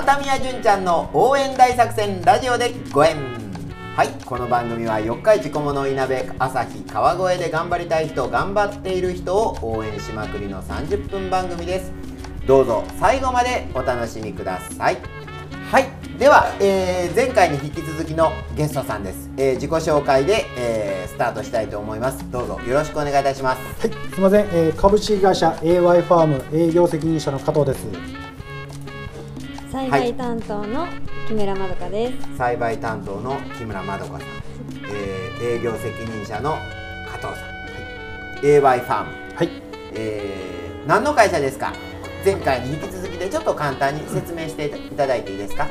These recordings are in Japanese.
畳屋純ちゃんの応援大作戦ラジオでご縁。はい。この番組は四日市小物いなべ朝日川越で頑張りたい人頑張っている人を応援しまくりの30分番組です。どうぞ最後までお楽しみください。はい。では、えー前回に引き続きのゲストさんです、えー自己紹介で、えースタートしたいと思います。どうぞよろしくお願いいたします。はい、すみません、えー株式会社 AY ファーム営業責任者の加藤です。栽培担当の木村まどかです。栽培担当の木村まどかさん、えー営業責任者の加藤さん、AY ファーム、はい、えー何の会社ですか？前回に引き続きでちょっと簡単に説明していただいていいですか、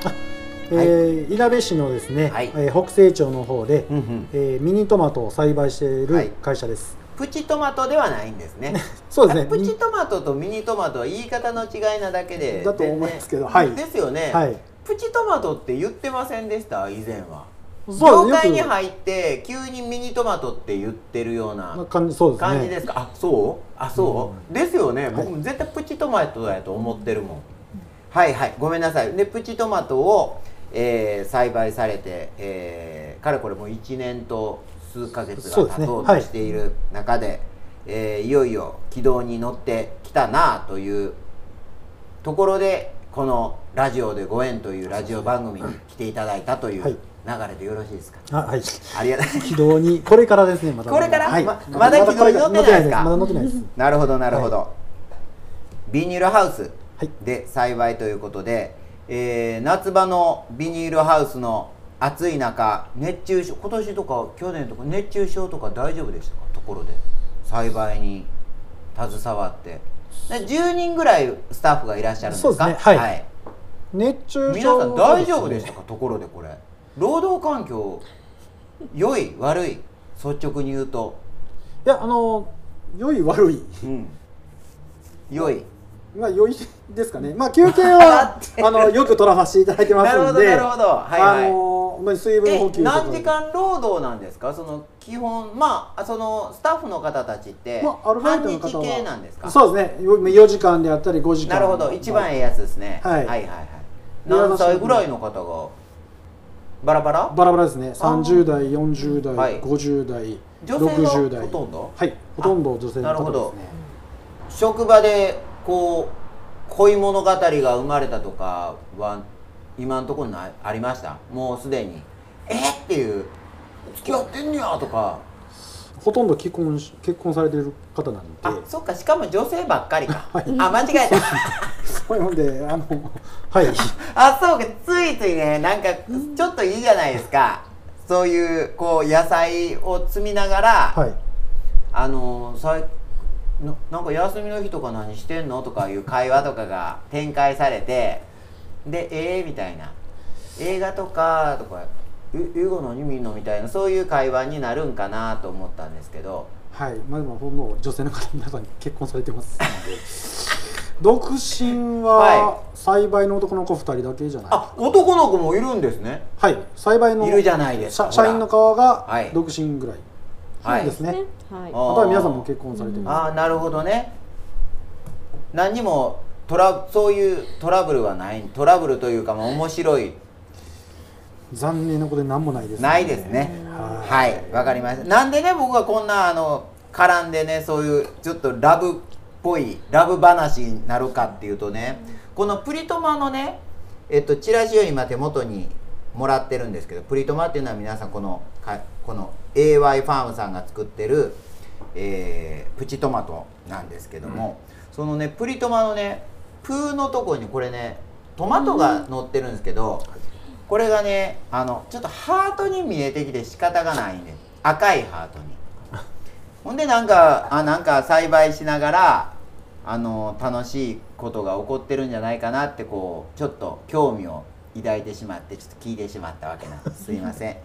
えーいなべ市のですね、はい。えー北西町の方で、うんうん。えーミニトマトを栽培していはい。る会社です。プチトマトではないんですね。そうですね。プチトマトとミニトマトは言い方の違いなだけで。だと思いますけどはい。ですよね、はい、プチトマトって言ってませんでした？以前は。そう業界に入って急にミニトマトって言ってるようなな感じそうですか、あそう？あそう、ですよね。僕も絶対プチトマトだと思ってるもん、はいはい。ごめんなさい。でプチトマトを、えー栽培されて、えーかれこれもう1年と数ヶ月が経とうとしている中でえーいよいよ軌道に乗ってきたなというところでこの「ラジオでご縁」というラジオ番組に来ていただいたというはい。流れでよろしいですか、あ、はい。ありがとう。軌道にこれからですね、まだ。これから？はい、ままだ軌道に乗ってないですか？まだ乗ってないです。なるほどなるほど、ビニールハウスはい。で栽培ということで、えー夏場のビニールハウスの暑い中熱中症今年とか去年とか熱中症とか大丈夫でしたか？ところで。栽培に携わって。で10人ぐらいスタッフがいらっしゃるんですか？そうですね。はい。熱中症。皆さん大丈夫でしたか。か、ところでこれ。労働環境良い悪い。率直に言うと、いや、あの良い悪い。うん、良いまあ良いですかね。まあ休憩は あのよく取らさせていただいてますなるほ。どなるほどはいはいあのまあ水分補え給何時間労働なんですか？その基本まあそのスタッフの方たちってまあアルバイトの方半日系はなんですか？そうですね。よ4時間であったり5時間。なるほど一番ええやつですね、はいはいはいはい何歳ぐらいの方が？バラバラ？バラバラですね。30代、40代、はい50代、女性が60代。ほとんど？はい。ほとんど女性の方ですなるほどね。職場でこう恋物語が生まれたとかは今のところないありました？もうすでに。え？っっていう。付き合ってんねやとか。ほとんど結婚し結婚されている方なんで。あそっか。しかも女性ばっかりか、はい。あ間違えた。そう。いうのであのはい。あそうか。ついついねなんかちょっといいじゃないですか。そういうこう野菜を摘みながら、はい。あのさいななんか休みの日とか何してんのとかいう会話とかが展開されてでええみたいな映画とかとかえ映画何見んのみたいなそういう会話になるんかなと思ったんですけどはい。まあでもほとんど女性の方皆さん結婚されてますので。独身はは栽培の男の子2人だけじゃない。あ男の子もいるんですねはい。栽培のいるじゃないですか社社員の側はいが独身ぐらい。はいですね。はい。ああとは皆さんも結婚されてます。ああなるほどね。何にもトラそういうトラブルはない。トラブルというかまあ面白い。残念なことで何もないです、ないですね。ははい。わかりました。なんでね僕がこんなあの絡んでねそういうちょっとラブっぽいラブ話になるかっていうとねこのプリトマのねえっとチラシを今手元にもらってるんですけどプリトマっていうのは皆さんこのかこの AY ファームさんが作ってる、えープチトマトなんですけども、そのねプリトマのねプーのとこにこれねトマトが乗ってるんですけど、これがねあのちょっとハートに見えてきて仕方がないね。赤いハートに。ほんでなんかあなんか栽培しながらあの楽しいことが起こってるんじゃないかなってこうちょっと興味を抱いてしまってちょっと聞いてしまったわけなんです。すいません。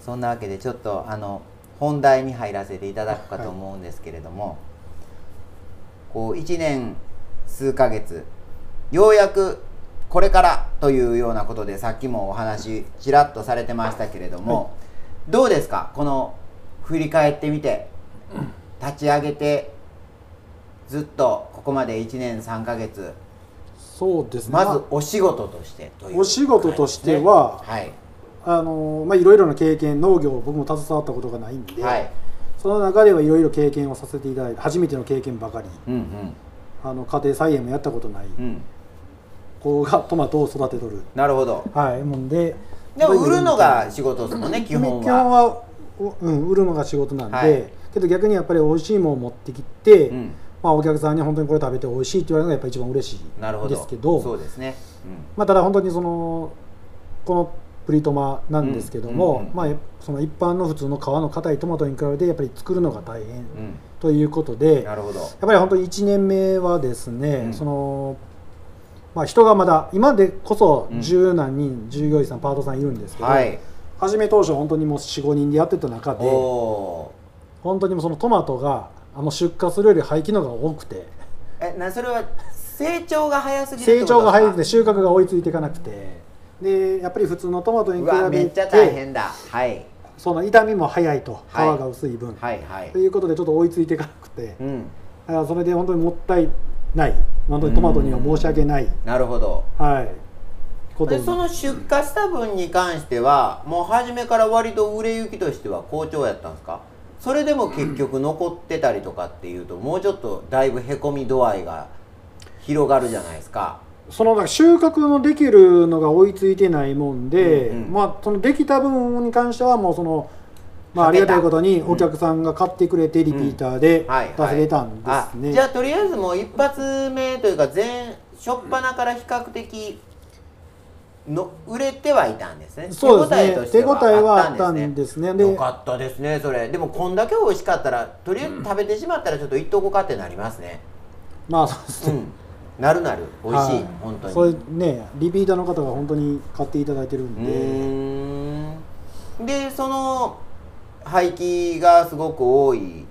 そんなわけでちょっとあの本題に入らせていただくかと思うんですけれども、こう1年数ヶ月ようやくこれからというようなことでさっきもお話ちらっとされてましたけれども、どうですか？この振り返ってみて立ち上げてずっとここまで1年3ヶ月そうですね。まずお仕事としてというお仕事としてははい。あのまあいろいろな経験農業僕も携わったことがないんで、はい。その中ではいろいろ経験をさせていただいて初めての経験ばかりうんうん。あの家庭菜園もやったことないうん。子がトマトを育てとる。なるほど。はいもんででも売るのが仕事ですもんね基基本本はは、うん、売るのが仕事なんで、はい。けど逆にやっぱり美味しいものを持ってきて、うんまあ、お客さんに本当にこれ食べて美味しいって言われるのがやっぱり一番嬉しいですけど。そうですね。まあ、ただ本当にそのこのプリトマなんですけども、うんうんうん。まあ、その一般の普通の皮の硬いトマトに比べてやっぱり作るのが大変うん。ということうんで、なるほど。やっぱり本当に1年目はですね、うん。そのまあ、人がまだ今でこそうん十何人従業員さんパートさんいるんですけど、はい。初め当初本当にもう45人でやってた中おでお本当にもうそのトマトがあの出荷するより廃棄のが多くて。ーえなそれは成長が早すぎる成長が早くて収穫が追いついていかなくて。でやっぱり普通のトマトに比かうわめべっちゃ大て変だ。はい。その傷みも早いと。皮はい。が薄い分、はいはい。ということでちょっと追いついていかなくて。うん。だからそれで本当にもったいない。本当にトマトには申し訳ない、なるほど。はい、でその出荷した分に関してはもう初めから割と売れ行きとしては好調やったんですか？それでも結局残ってたりとかっていうともうちょっとだいぶへこみ度合いが広がるじゃないですか。その収穫のできるのが追いついてないもんで、うんうん。まあそのできた分に関してはもうそのまあありがたいことにうんお客さんが買ってくれてリピーターではい出せれたんであすね、じゃあとりあえずもう一発目というか前初っ端から比較的の売れてはいたんですね。そうですね。として手応えはあったんんですね。よでかったですねそれ。でもこんだけ美味しかったらとりあえず食べてしまったらちょっといっとこかってなりますね。まあそうですね、うん。なるなる。美味しい、はい。本当に。それねリピーターの方が本当に買っていただいてるんうで、でその廃棄がすごく多い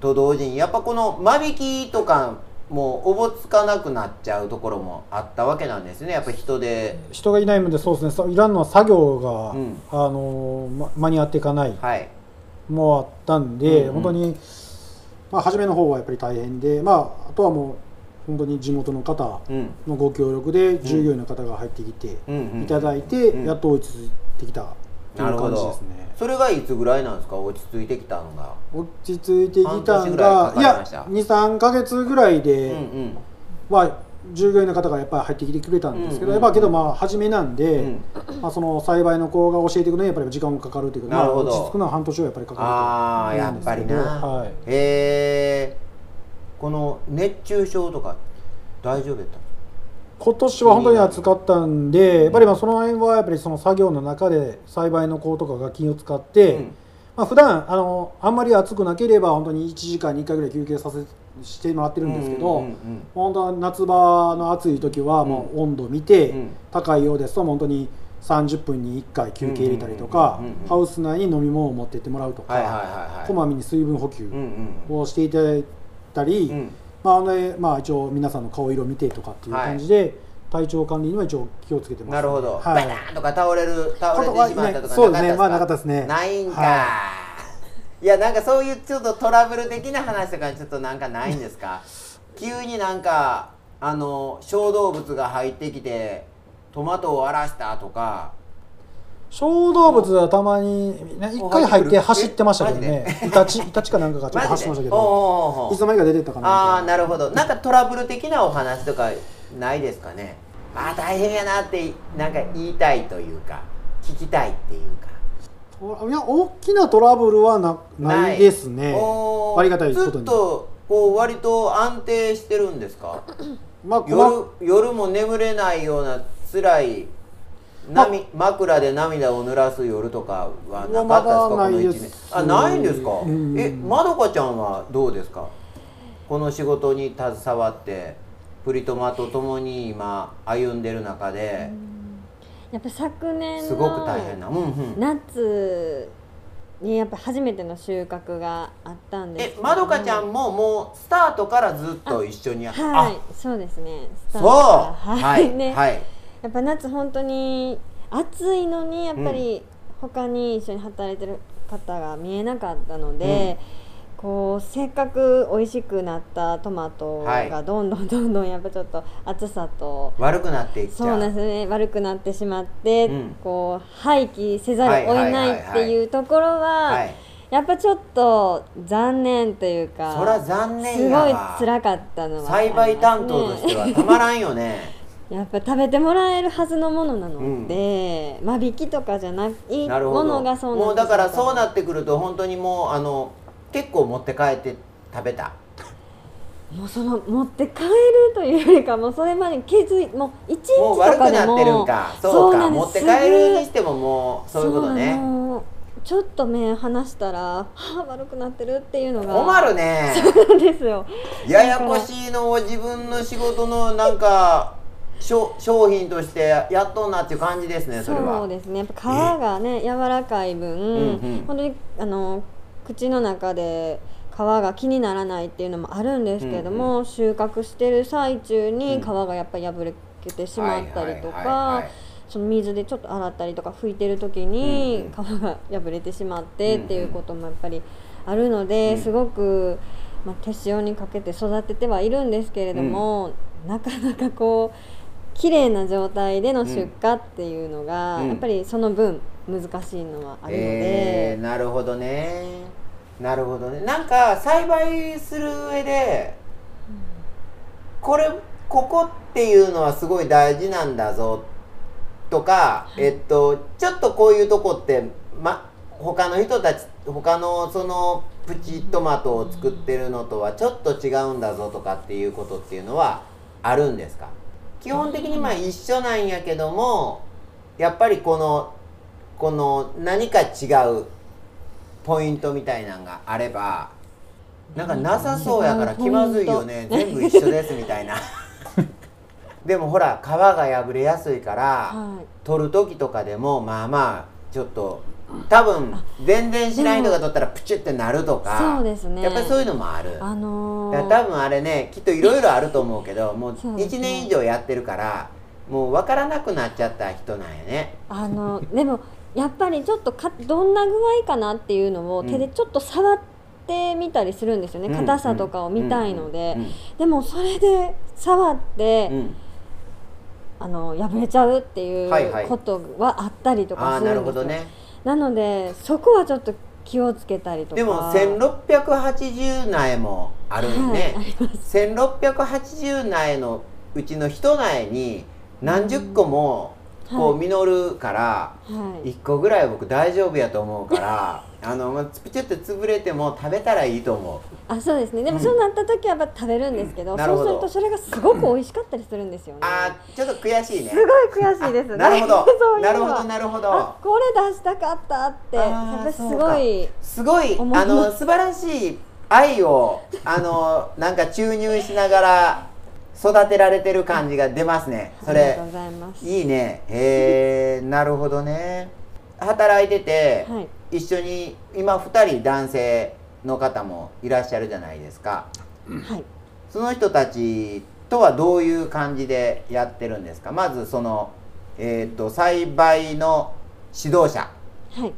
と同時にやっぱこの間引きとかもおぼつかなくなっちゃうところもあったわけなんですね。やっぱ人で。人がいないのでそうですね。そういらんのは作業が、うん。あのま間に合っていかない。はい。もあったんで、うんうん。本当に、まあ、初めの方はやっぱり大変で、まあ、あとはもう本当に地元の方うん。のご協力で従業員の方が入ってきていただいて、うんやっと追いついてきたという感じなるほど。ですね。それがいつぐらいなんですか？落ち着いてきたのが。落ち着いてきた半年んぐらいかがいやかりました。23か月ぐらいで、うんうん。まあ、従業員の方がやっぱり入ってきてくれたんですけど、やっぱけどまあ初めなんで、うん。まあ、その栽培の子が教えていくのにやっぱり時間もかかるというか、まあ、なるほど。落ち着くのは半年はやっぱりかかるとああやっぱりな、はい、へえこの熱中症とか大丈夫やった今年は本当に暑かったんで、やっぱりまあその辺はやっぱりその作業の中で栽培の子とかが気を使って、うん。まあ普段あのあんまり暑くなければ本当に1時間に1回ぐらい休憩させしてもらってるんですけど、うんうんうん本当は夏場の暑い時はもう温度見て、うん。高いようですと本当に30分に1回休憩入れたりとか、うんうんうんうんハウス内に飲み物を持ってってもらうとか、はいはいはいはい。こまめに水分補給うんうん。をしていただいたり、うんまあほんでまあ、一応皆さんの顔色見てとかっていう感じで、体調管理には一応気をつけてます、なるほど、はい。バターンとか倒れる倒れてしまったとか。そうですねまあなかったですね。ないんか、、はいやなんかそういうちょっとトラブル的な話とかちょっとなんかないんですか？急になんかあの小動物が入ってきてトマトを荒らしたとか小動物はたまにね一回入って走ってましたけどえねイタチイタチかなんかがちょっと走ってましたけど。いつの間にか出てったかなああなるほど。なんかトラブル的なお話とかないですかね？ああ大変やなってなんか言いたいというか聞きたいっていうか。いや大きなトラブルはなないですね。ありがたいことに。ずっとこう割と安定してるんですか？まあ細夜夜も眠れないような辛い涙枕で涙を濡らす夜とかはなかったですか、このない1です年あないんですか、うんえまどかちゃんはどうですか？この仕事に携わってプリトマと共に今歩んでる中で。やっぱ昨年のすごく大変な、うんうん、夏にやっぱ初めての収穫があったんですえまどかちゃんももうスタートからずっと一緒にやはいそうですね。スタそうートから。はい。ね。はいやっぱ夏本当に暑いのにやっぱり他に一緒に働いてる方が見えなかったので、こうせっかく美味しくなったトマトはい。がどんどんどんどんやっぱちょっと暑さと悪くなっていっちゃう。そうなんですね。悪くなってしまって、うん。こう廃棄せざるを得ないっていうところは,、はいやっぱちょっと残念というかそら残念すごい辛かったのは栽培担当としてはたまらんよねやっぱ食べてもらえるはずのものなので、間引きとかじゃないものがそうなんもうだからそうなっってくると本当にもうあの結構持って帰って食べた。もうその持って帰るというよりかもうそれまで気づいもう一日もうと悪くなかでもってるんか。そうか。持って帰るにしてももうそういうことね。のちょっと目離したらはあ悪くなってるっていうのが困るね。そうなんですよ。ややこしいのを自分の仕事のなんか商商品としてやっとんなっていう感じですねそれは。そうですね。やっぱ皮がね柔らかい分、んうん。本当にあの口の中で皮が気にならないっていうのもあるんですけれども、収穫してる最中に皮がやっぱり破れてしまったりとかはいその水でちょっと洗ったりとか拭いてる時にうん皮が破れてしまってうんうん。っていうこともやっぱりあるので、うんすごく、まあ、手塩にかけて育ててはいるんですけれども、なかなかこう綺麗な状態での出荷っていうのが、うん。やっぱりその分難しいのはあるので、えー、なるほどね。なるほどね。なんか栽培する上でこれここっていうのはすごい大事なんだぞとか、えっとちょっとこういうとこってま他の人たち他のそのプチトマトを作ってるのとはちょっと違うんだぞとかっていうことっていうのはあるんですか？基本的にまあ一緒なんやけどもやっぱりこのこの何か違うポイントみたいなのがあればなんかなさそうやから気まずいよね。全部一緒ですみたいな。でもほら皮が破れやすいから、はい。取る時とかでもまあまあちょっと多分全然しない人が取ったらプチュってなるとかそうですね。やっぱりそういうのもある。あのー多分あれねきっといろいろあると思うけどもうそうですね。1年以上やってるからもう分からなくなっちゃった人なんやね。あのでもやっぱりちょっとかどんな具合かなっていうのをうん。手でちょっと触ってみたりするんですよね、うん。硬さとかを見たいので、うん。でもそれで触って、うん。うんあの破れちゃうっていはいはい。うことはあったりとかするんですよ、るほどねなのでそこはちょっと気をつけたりとか。でも1680苗もあるんね、はいあります。1680苗のうちの一苗に何十個もこうはい。実るから、はい。1個ぐらい僕大丈夫やと思うからあのまあプチュって潰れても食べたらいいと思う。あそうですね。でもうん。そうなった時はやっぱ食べるんですけど、うんそうするとそれがすごく美味しかったりするんですよね。あーちょっと悔しいね。すごい悔しいですあなるほど。なるほどなるほど。あこれ出したかったって。すごいすごいあの素晴らしい愛をあのなんか注入しながら育てられてる感じが出ますね。それありがとうございます。いいね。へえなるほどね。働いてて、はい一緒に今2人男性の方もいらっしゃるじゃないですか。はい。その人たちとはどういう感じでやってるんですか？まずその、えー、と栽培の指導者はい。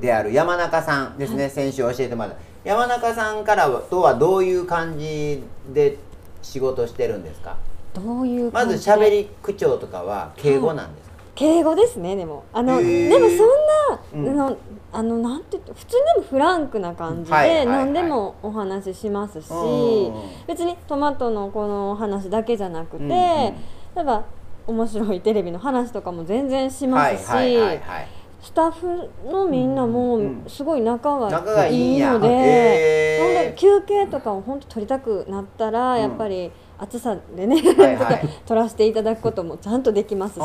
である山中さんですね、先週教えてもらった。山中さんからはとはどういう感じで仕事してるんですか？どういうまず喋り口調とかは敬語なんですか、敬語ですねでも。あのでもそんな、うん。あのあのなんて普通でもフランクな感じで、何でもお話ししますし、うん。別にトマトのこの話だけじゃなくて、うんうん。例えば面白いテレビの話とかも全然しますし、スタッフのみんなもうんすごい仲仲がいいので、へーなので休憩とかを本当取りたくなったら、うんやっぱり暑さでね、はいはい。取らせていただくこともちゃんとできますし。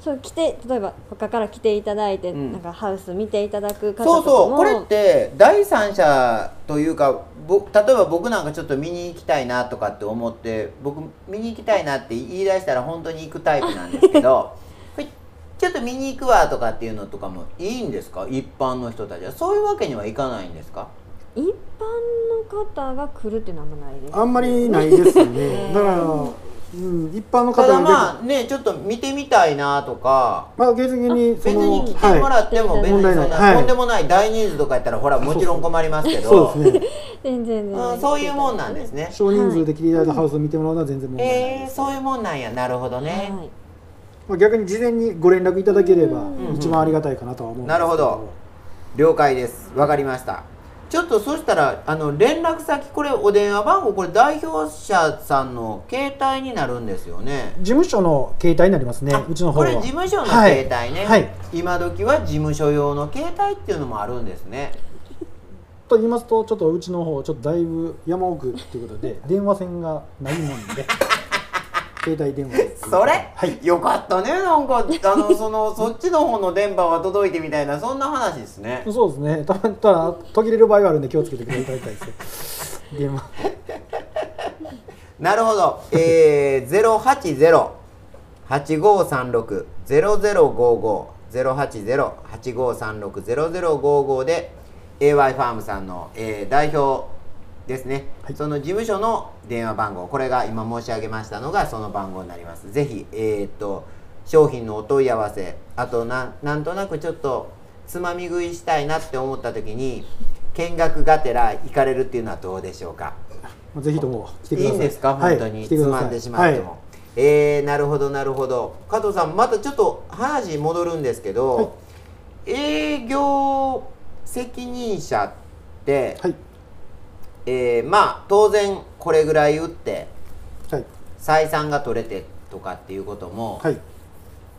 そう来て例えば他から来ていただいて、うん。なんかハウス見ていただく方そうそうこれって第三者というかぼ例えば僕なんかちょっと見に行きたいなとかって思って僕見に行きたいなって言い出したら本当に行くタイプなんですけど ちょっと見に行くわとかっていうのとかもいいんですか？一般の人たちは。そういうわけにはいかないんですか？一般の方が来るっていうのはあんまないですあんまりないですよね だからうん、一般のただまあねちょっと見てみたいなとか。まあ、別に別そのに来てもらってもはい。別にそんなとんでもない大人数とかやったらほらもちろん困りますけど。そうですね。全然うんそういうもんなんですね。少人数で切り出したハウスを見てもらうのは全然問題ない。えー、そういうもんなんや。なるほどね、はい。まあ、逆に事前にご連絡いただければうん一番ありがたいかなとは思うんですけなるほど。了解です。わかりましたちょっとそしたらあの連絡先これお電話番号これ代表者さんの携帯になるんですよね。事務所の携帯になりますね。あうちの方は。これ事務所の携帯ね、はい。はい今時は事務所用の携帯っていうのもあるんですね。と言いますとちょっとうちの方ちょっとだいぶ山奥っていうことで電話線がないもんで携帯電話でそれ、はい。よかったね。なんかあの そのそっちの方の電波は届いてみたいなそんな話ですね。そうですね。たまただ途切れる場合があるんで気をつけてくださいですよ電話。なるほど。えー、080-8536-0055 080-8536-0055で AY ファームさんの、えー代表ですね、はい。その事務所の電話番号これが今申し上げましたのがその番号になります。ぜひえーっと商品のお問い合わせあとなんなんとなくちょっとつまみ食いしたいなって思った時に見学がてら行かれるっていうのはどうでしょうか？ぜひとも来てください。いいんですか？はい。本当に、来てください。つまんでしまっても、はい。えー、なるほどなるほど。加藤さんまたちょっと話戻るんですけど、はい。営業責任者って、はいえーまあ当然これぐらい打ってはい。採算が取れてとかっていうこともはい。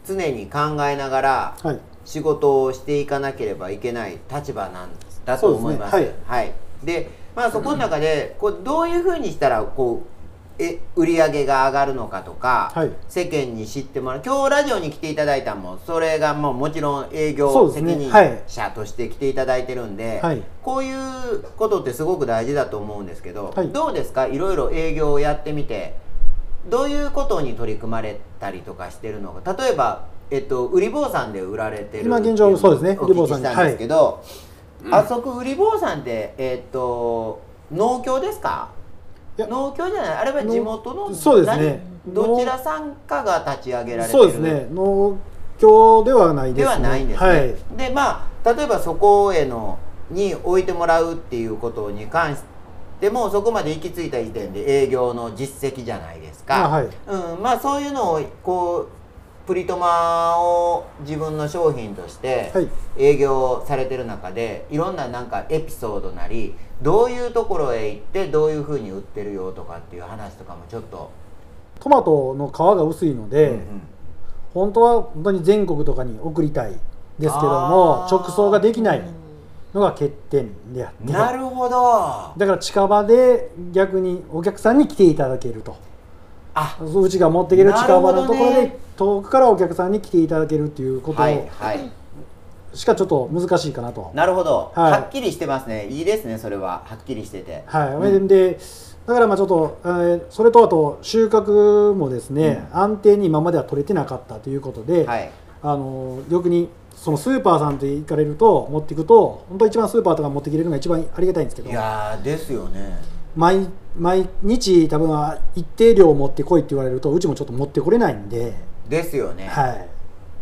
常に考えながらはい。仕事をしていかなければいけない立場なんだと思います。すね。はい、で、まあそこの中でこうどういうふうにしたらこうえ売り上げが上がるのかとか、はい。世間に知ってもらう。今日ラジオに来ていただいたのもそれがもうもちろん営業責任者として来ていただいてるんで、はい。こういうことってすごく大事だと思うんですけど、はい。どうですか？いろいろ営業をやってみてどういうことに取り組まれたりとかしてるのか。例えば、えっと、売り坊さんで売られてる今現状そうですね。お売り坊さんです。けど、あそこ売り坊さんって、えっと、農協ですか？農協じゃないあれは地元ののそうですね。何？どちらさんかが立ち上げられてる？そうですね。農協ではないですね。ではないんですね、はい。でまあ例えばそこへのに置いてもらうっていうことに関してもそこまで行き着いた時点で営業の実績じゃないですか、あはい。うん、まあそういうのをこうプリトマを自分の商品としてはい。営業されてる中でいろんななんかエピソードなりどういうところへ行ってどういうふうに売ってるよとかっていう話とかもちょっと、トマトの皮が薄いので、うんうん。本当は本当に全国とかに送りたいですけども直送ができないのが欠点であって。なるほど。だから近場で逆にお客さんに来ていただけると。あうちが持っていける近場のところで、遠くからお客さんに来ていただけるっていうこと。はいはい。しかちょっと難しいかなと。なるほど、はい。はっきりしてますね。いいですねそれは。はっきりしてて。はい、うん。でだからまあちょっと、えーそれとあと収穫もですね、安定に今までは取れてなかったということで、はい。あの逆にそのスーパーさんと行かれると持っていくと本当一番スーパーとか持ってきれるのが一番ありがたいんですけど。いやーですよね毎毎日多分は一定量持ってこいって言われるとうちもちょっと持ってこれないんで、ですよね、はい、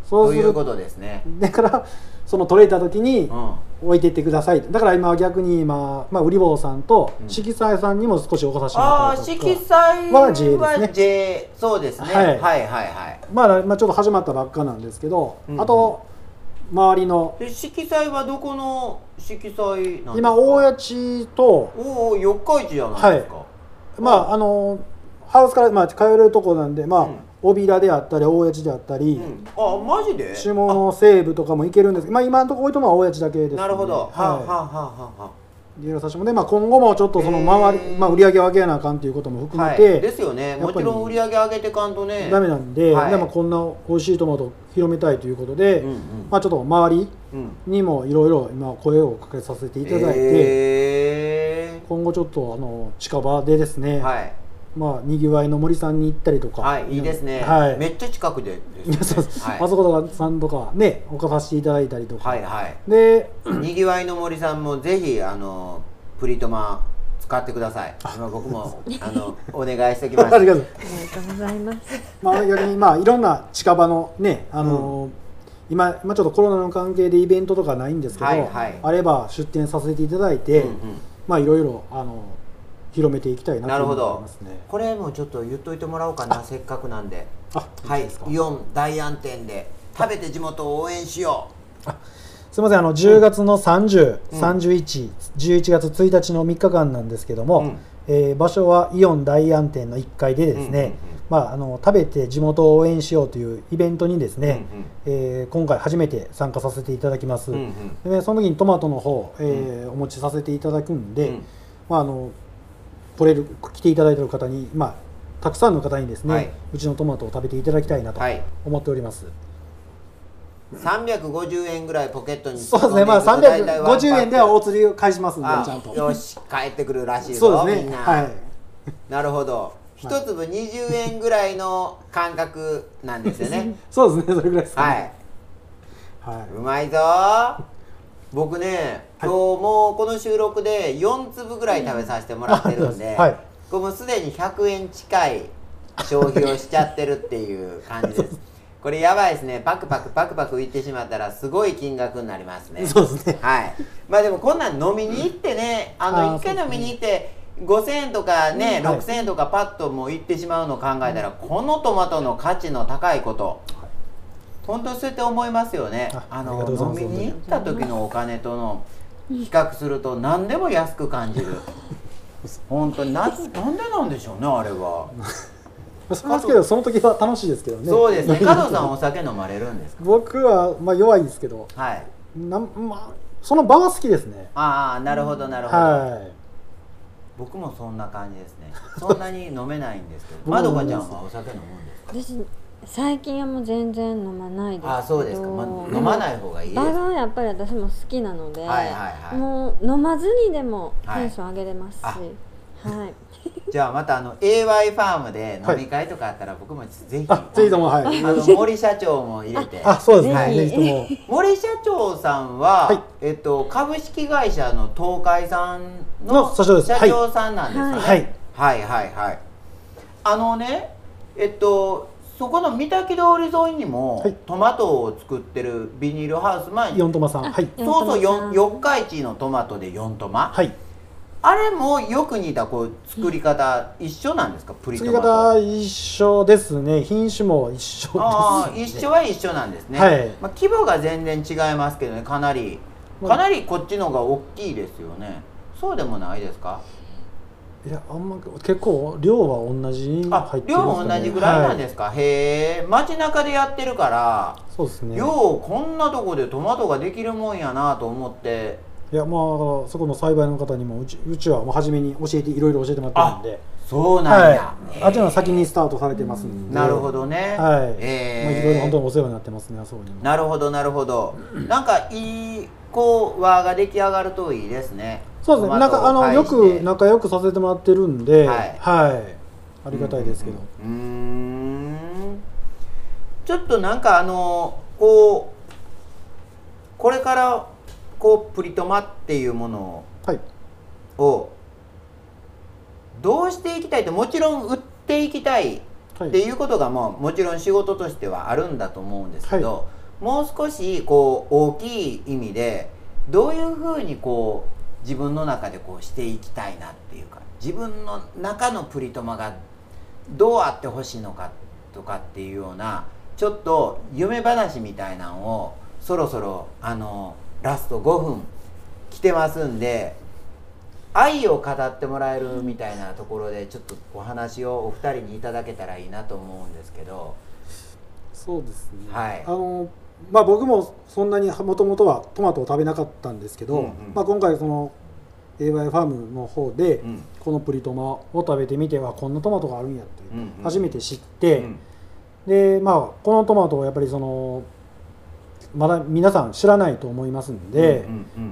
そうするということですね。だからその取れた時にうん。置いていってください。だから今は逆に今、まあ、売り坊さんとうん。色彩さんにも少しおさせてもあらあったりとか。色彩は J ですはね。J そうですね、はい。はい、はいはい。まあ、まあちょっと始まったばっかなんですけど、うん。あと周りの。で色彩はどこの色彩なんですか？今大谷地とおお四日市じゃないですか、まああ。のハウスから、まあ、通えるとこなんでまあ、うん。小平であったり大谷地であったり、うん、あマジで？下の西部とかも行けるんですけどまあ今のところ置いとるのは大谷地だけです、ね、なるほど、はあ、はあははあはあはいでやらさせてもまあ、今後もちょっとその周り、まあ、売り上げを上げなあかんということも含めはい、て、ですよね。もちろん売り上げ上げてかんとね。ダメなんで、はい。でもこんな美味しいトマトを広めたいということで、うんうん。まあ、ちょっと周りうん。にもいろいろ今声をかけさせていただいて、え今後ちょっとあの近場でですね、ー、はいまあにぎわいの森さんに行ったりとか、はいいいですね、はい、めっちゃ近くで。ねそうですはい。あそことかさんとかね置かさせていただいたりとか、はいはい。で にぎわいの森さんもぜひあのプリトマ使ってください。今僕も あのお願いしてきました。ありがとうありがとうございます。まあ逆にまあいろんな近場のねあのー今今ちょっとコロナの関係でイベントとかないんですけど、はいはい。あれば出店させていただいて、うんうん。まあいろいろあの広めていきたいなと思いますね。これもちょっと言っといてもらおうかなせっかくなんで。あはい。イオン大安店で食べて地元を応援しよすみません。あの10月の30、うん。31、11月1日の3日間なんですけども、うん。えー場所はイオン大安店の1階でですね、うんうんうん。まあ、あの食べて地元を応援しようというイベントにですね、うんうん。えー今回初めて参加させていただきます、うんうん。でねその時にトマトの方、えーお持ちさせていただくんで、うん。まあ、あの取れる来ていただいている方に、まあ、たくさんの方にですね、はい。うちのトマトを食べていただきたいなとはい。思っております、350円ぐらいポケットにそうですね、まあ、突っ込んでいくと大体ワンパック350円ではお釣りを返しますんであちゃんと。よし帰ってくるらしいぞそうですね。はい。なるほど。一粒20円ぐらいの感覚なんですよね。そうですね。それぐらいですかはねい。はい、うまいぞ僕ね今日もこの収録で4粒ぐらい食べさせてもらってるんで、はい。これもうすでに100円近い消費をしちゃってるっていう感じです。これやばいですね。パクパクパクパクいってしまったらすごい金額になりますね。そうですね。はい。まあでもこんなん飲みに行ってねあのあー1回飲みに行って5000円とかね、うんはい。6000円とかパッともう行ってしまうのを考えたら、このトマトの価値の高いこと、本当にそうやって思いますよね。あの飲みに行った時のお金との比較すると何でも安く感じる。本当にななんでなんでしょうねあれは、それですけどその時は楽しいですけどね。そうですね。加藤さんお酒飲まれるんですか？僕は、まあ、弱いですけど。はい。なん、まあ、その場は好きですね。ああなるほどなるほど、はい。僕もそんな感じですね。そんなに飲めないんですけど。まどかちゃんはお酒飲むんですか？私最近はもう全然飲まないですけど。あそうですか、まあ、飲まない方がいいです場がやっぱり私も好きなので、はいはいはい。もう飲まずにでもはいテンション上げれますし、あはい、じゃあまたあの AY ファームで飲み会とかあったら僕もぜひ、あぜひともはい。あの森社長も入れて。あそうですね、はいぜひとも。森社長さんは、はい。えっと、株式会社の東海さんのの社長さんなんですよね、はい。はいはいはい。あのねえっとそこの三滝通り沿いにも、はい。トマトを作ってるビニールハウス前に。イオントマさん。はい。あそうそう四日市のトマトで4トマ、はい。あれもよく似たこう作り方一緒なんですか？プリト作りマト方一緒ですね。品種も一緒です、ね、ああ一緒は一緒なんですね、はい。まあ、規模が全然違いますけどねかなり。まあ。かなりこっちの方が大きいですよね。そうでもないですか？いやあんま結構量は同じにあ入って量ますかね。も同じぐらいなんですか、へえ街中でやってるからそうですね。ようこんなとこでトマトができるもんやなと思って。いやまあそこの栽培の方にもうちうちはもう初めに教えていろいろ教えてもらってるんで。そうなんや、はい、あっちのは先にスタートされてますんで。なるほどね。はい、え。まあ、いろいろ本当にお世話になってますねあそこにもなるほどなるほど。なんかいいこう輪が出来上がるといいですねそうですね。なんかあのよく仲良くさせてもらってるんでははい。い、ありがたいですけど、うーん。ちょっとなんかあのこうこれからこうプリトマっていうものはい。をどうしていきたいってもちろん売っていきたいはいってい。うことがもうもちろん仕事としてはあるんだと思うんですけど、もう少しこう大きい意味でどういうふうにこう自分の中でこうしていきたいなっていうか自分の中のプリトマがどうあってほしいのかとかっていうようなちょっと夢話みたいなのをそろそろあのラスト5分来てますんで愛を語ってもらえるみたいなところでちょっとお話をお二人にいただけたらいいなと思うんですけど。そうですね、はい。あのまあ僕もそんなにもともとはトマトを食べなかったんですけど、うんうん。まあ、今回その AY ファームの方で、うん。このプリトマを食べてみてはこんなトマトがあるんやって初めて知って、うん。でまあこのトマトをやっぱりそのまだ皆さん知らないと思いますんで、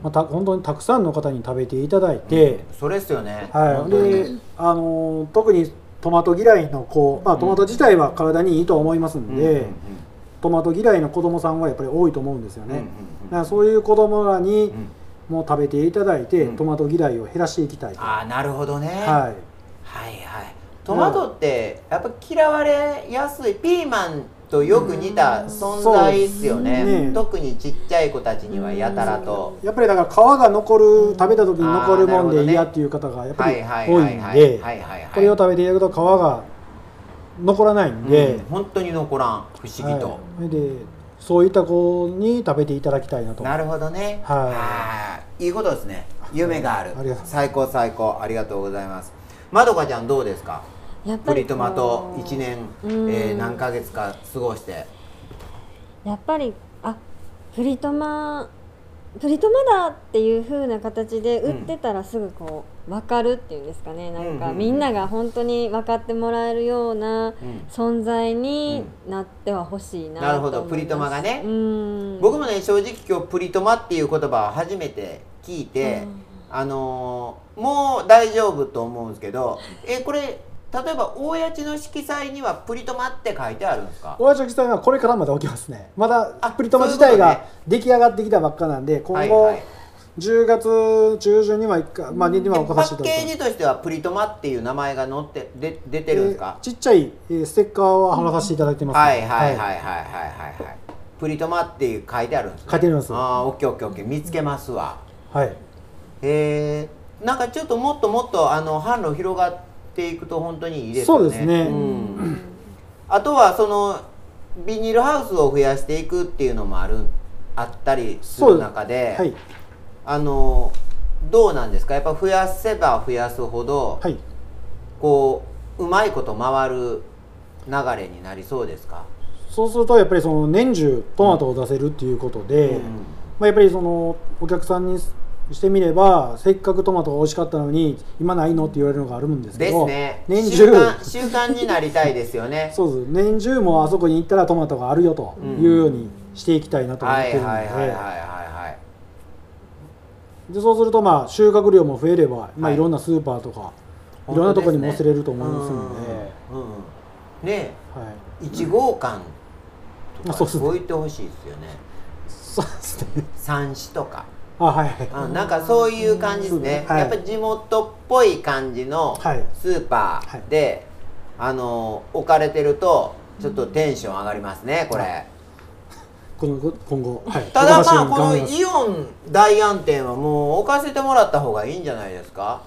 まあ、た本当にたくさんの方に食べていただいて、うんそれっすよね。はい、で、あの特にトマト嫌いの子、まあ、トマト自体は体にいいと思いますんで、トマト嫌いの子供さんはやっぱり多いと思うんですよね、だからそういう子供らに、うん。もう食べていただいて、うん。トマト嫌いを減らしていきたいと。ああなるほどね、はい。はいはい。トマトってやっぱ嫌われやすいピーマンとよく似た存在ですよね,、ね。特にちっちゃい子たちにはやたらと、やっぱりだから皮が残る食べた時に残るもんで嫌っていう方がやっぱり多いんでこれを食べていただくと皮が残らないんで、うん。本当に残らん。不思議と、はい。でそういった子に食べていただきたいなと。なるほどね。はい。いいいことですね。夢がある。ありがとうございます。最高最高。ありがとうございます。まどかちゃんどうですか？やっぱりプリトマト1年、うん。えー何ヶ月か過ごして。やっぱりあプリトマプリトマだっていう風な形で売ってたらすぐこう分かるっていうんですかね、なんかみんなが本当に分かってもらえるような存在になってはほしいなとなるほど。プリトマがね。うん。僕もね正直今日プリトマっていう言葉を初めて聞いて、うん。あのーもう大丈夫と思うんですけどえこれ例えば大谷地の色彩にはプリトマって書いてあるんですか？大橋さんはこれからまだ起きますね。まだあプリトマ自体が出来上がってきたばっかなんで今後はい。はい10月中旬には一回まあには置かパッさせていただきます。ケージとしてはプリトマっていう名前が載ってで出てるんですか？えー、ちっちゃい、えーステッカーは貼らさせていただいてます、はいはいはいはいはいはい。はい。プリトマっていう書いてあるんです、ね、書いてあります。ああオッケーオッケーオッケー。見つけますわ。はい。へえなんかちょっともっともっとあの販路広がっていくと本当にいいですよね。そうですね。ん、あとはそのビニールハウスを増やしていくっていうのもあるあったりする中で、はい。あのどうなんですか？やっぱ増やせば増やすほど、はい。こううまいこと回る流れになりそうですか、そうするとやっぱりその年中トマトを出せるっていうことで、うん。まあ、やっぱりそのお客さんにしてみればせっかくトマトが美味しかったのに今ないのって言われるのがあるんですけですどね。年中習慣になりたいですよね。そうです年中もあそこに行ったらトマトがあるよというようにしていきたいなと思っはいてるのはいはいはいはいでそうするとまあ収穫量も増えれば、まあ、はいいろんなスーパーとか、本当いろんなところにも載せれると思いますので、うんうんねはい、一号館とかあそうですねそう言ってほしいですよねそうですね三種とかあはいはい。うんなんかそういう感じですね、はい。やっぱり地元っぽい感じのはい。スーパーで、あの置かれてるとちょっとテンション上がりますねこれ、この今後、はい、ただまあこのイオン大安店はもう置かせてもらった方がいいんじゃないですか？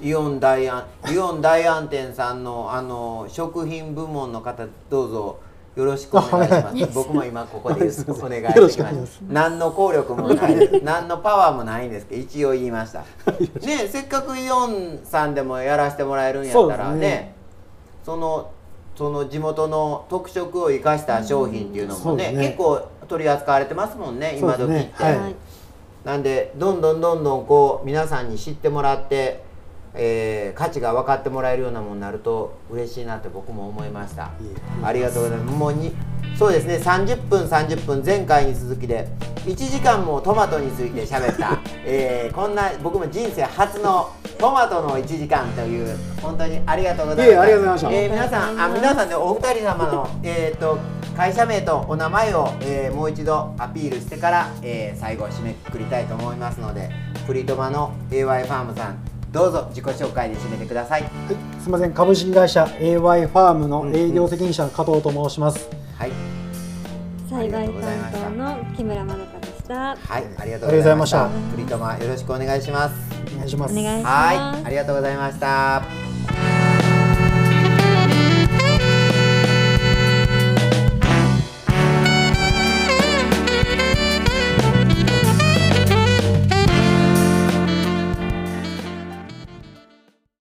イオン大安イオン大安店さんのあの食品部門の方どうぞよろしくお願いします。僕も今ここで お願いししまくお願いします。何の効力もない。で す何のパワーもないんですけど一応言いました。ねせっかくイオンさんでもやらせてもらえるんやったらねね。そのその地元の特色を生かした商品っていうのもね,、ね。結構取り扱われてますもんね今時って、ねはいはい。なんでどんどんどんどんこう皆さんに知ってもらって、えー価値が分かってもらえるようなものになると嬉しいなって僕も思いました。ありがとうございます。もうにそうですね30分30分前回に続きで1時間もトマトについて喋った、えーこんな僕も人生初のトマトの1時間という本当にありがとうございました。いえー皆さんあ皆さんでお二人様の、えー、と会社名とお名前を、えーもう一度アピールしてから、えー最後締めくくりたいと思いますのでプリトマの AY ファームさんどうぞ自己紹介で締めてください。はい、すみません。株式会社 AY ファームの営業責任者の加藤と申します、はい。栽培担当の木村まどかでした。はいありがとうございました。プリトマよろしくお願いします。お願いします。お願いします。はいありがとうございました